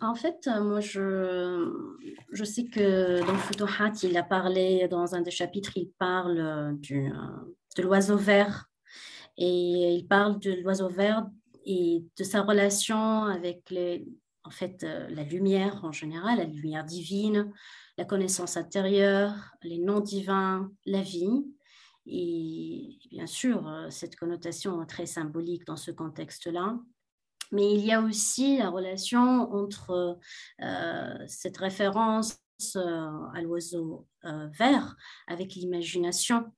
En fait, euh, moi, je, je sais que dans Futuhat, il a parlé, dans un des chapitres, il parle euh, du, de l'oiseau vert. Et il parle de l'oiseau vert et de sa relation avec les, en fait, la lumière en général, la lumière divine, la connaissance intérieure, les noms divins, la vie. Et bien sûr, cette connotation est très symbolique dans ce contexte-là. Mais il y a aussi la relation entre euh, cette référence euh, à l'oiseau euh, vert avec l'imagination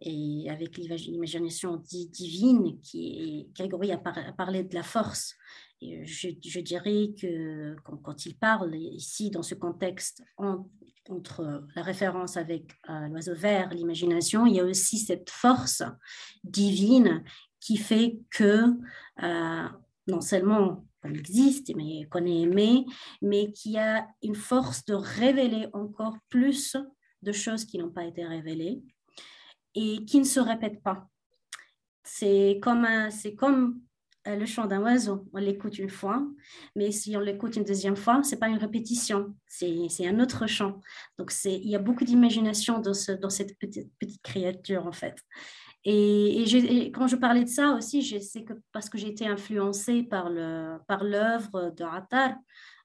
et avec l'imagination divine qui Grégory a, parlé de la force. Et je, je, dirais que quand, quand, il parle ici dans ce contexte entre la référence avec l'oiseau vert, l'imagination, il y a aussi cette force divine qui fait que non seulement qu'on existe, mais qu'on est aimé, mais qui a une force de révéler encore plus de choses qui n'ont pas été révélées et qui ne se répètent pas. C'est comme, c'est comme euh, le chant d'un oiseau. On l'écoute une fois, mais si on l'écoute une deuxième fois, c'est pas une répétition, c'est un autre chant. Donc il y a beaucoup d'imagination dans, ce, dans cette petite, petite créature en fait. Et, quand je parlais de ça aussi, c'est que parce que j'ai été influencée par l'œuvre par de Attar,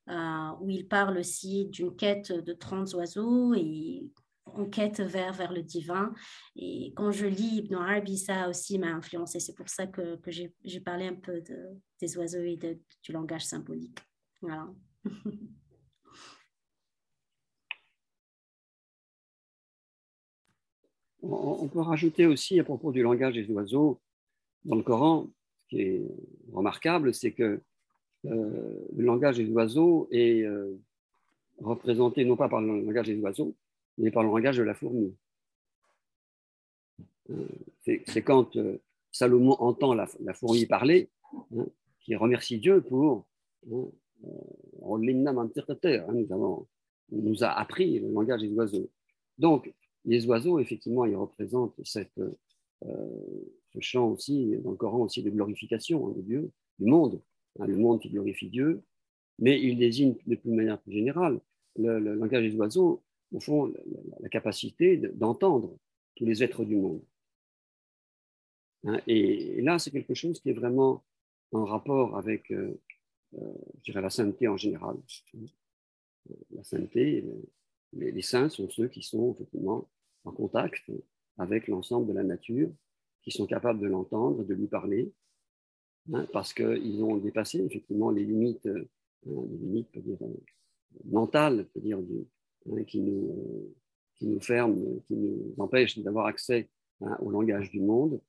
euh, où il parle aussi d'une quête de 30 oiseaux et en quête vers, vers le divin. Et quand je lis Ibn Arabi, ça aussi m'a influencé. C'est pour ça que, j'ai parlé un peu de, des oiseaux et du langage symbolique. Voilà. On peut rajouter aussi à propos du langage des oiseaux, dans le Coran, ce qui est remarquable, c'est que euh, le langage des oiseaux est euh, représenté non pas par le langage des oiseaux, mais par le langage de la fourmi. Euh, c'est quand Salomon entend la, fourmi parler, hein, qu'il remercie Dieu pour hein, nous, nous a appris le langage des oiseaux. Donc, les oiseaux, effectivement, ils représentent cette, euh, ce champ aussi, dans le Coran aussi, de glorification hein, de Dieu, du monde, hein, le monde qui glorifie Dieu, mais il désigne de manière plus générale le, langage des oiseaux, au fond, la, capacité d'entendre tous les êtres du monde. Hein, et, là, c'est quelque chose qui est vraiment en rapport avec, euh, euh, je dirais, la sainteté en général. La sainteté, les, saints sont ceux qui sont effectivement en contact avec l'ensemble de la nature, qui sont capables de l'entendre, de lui parler, hein, parce qu'ils ont dépassé effectivement les limites, euh, euh, mentales, hein, qui, nous, qui nous ferment, qui nous empêchent d'avoir accès hein, au langage du monde.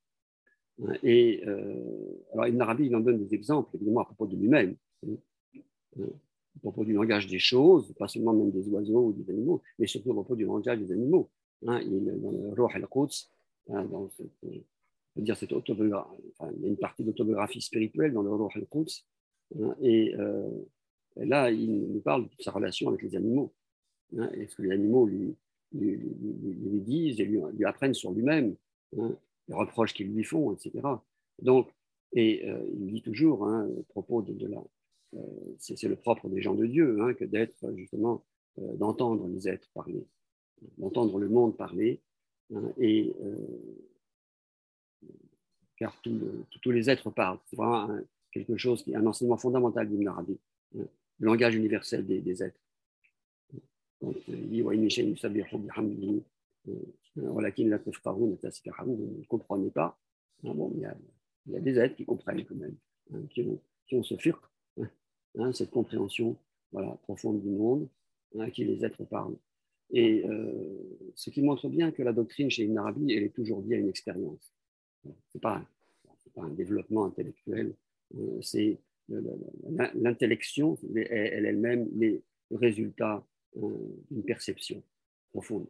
Et euh, alors Ibn Arabi, il en donne des exemples, évidemment, à propos de lui-même à propos du langage des choses, pas seulement même des oiseaux ou des animaux, mais surtout à propos du langage des animaux. Hein, il, dans le al-Quds, hein, cette, dire cette autobiographie, il y a une partie d'autobiographie spirituelle dans le Ruh al-Quds, hein, et, euh, et, là, il nous parle de sa relation avec les animaux. Hein, et ce que les animaux lui, disent et lui, apprennent sur lui-même, les reproches qu'ils lui font, etc. Donc, et euh, il dit toujours, à propos de, la, euh, c'est le propre des gens de Dieu, hein, que d'être justement, euh, d'entendre les êtres parler, d'entendre le monde parler, hein, et euh, car tous les êtres parlent. C'est vraiment quelque chose qui un enseignement fondamental d'Ibn Arabi, hein, le langage universel des, êtres. Donc, il dit, vous ne comprenez pas. Bon, il, y a, il y a des êtres qui comprennent quand même, qui, ont, qui ont ce firq, Hein, cette compréhension voilà, profonde du monde à hein, qui les êtres parlent. Et euh, ce qui montre bien que la doctrine chez Ibn elle est toujours liée à une expérience. Ce n'est pas, un développement intellectuel, euh, c'est l'intellection, elle elle-même, les résultats euh, d'une perception profonde.